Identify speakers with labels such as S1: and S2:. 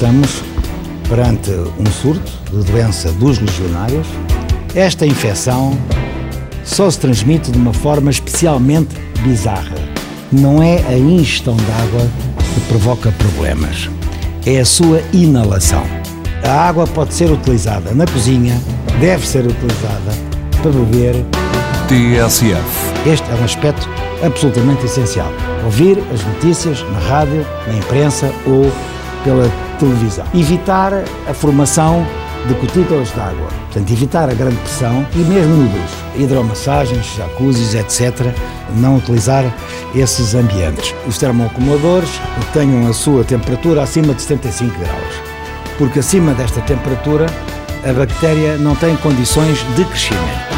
S1: estamos perante um surto de doença dos legionários. Esta infecção só se transmite de uma forma especialmente bizarra. Não é a ingestão de água que provoca problemas, é a sua inalação. A água pode ser utilizada na cozinha, deve ser utilizada para beber.
S2: TSF.
S1: Este é um aspecto absolutamente essencial. Ouvir as notícias na rádio, na imprensa ou pela televisão. Evitar a formação de cutículas de água. Portanto, evitar a grande pressão e mesmo nudez. Hidromassagens, jacuzzis, etc. Não utilizar esses ambientes. Os termoacumuladores tenham a sua temperatura acima de 75 graus. Porque acima desta temperatura a bactéria não tem condições de crescimento.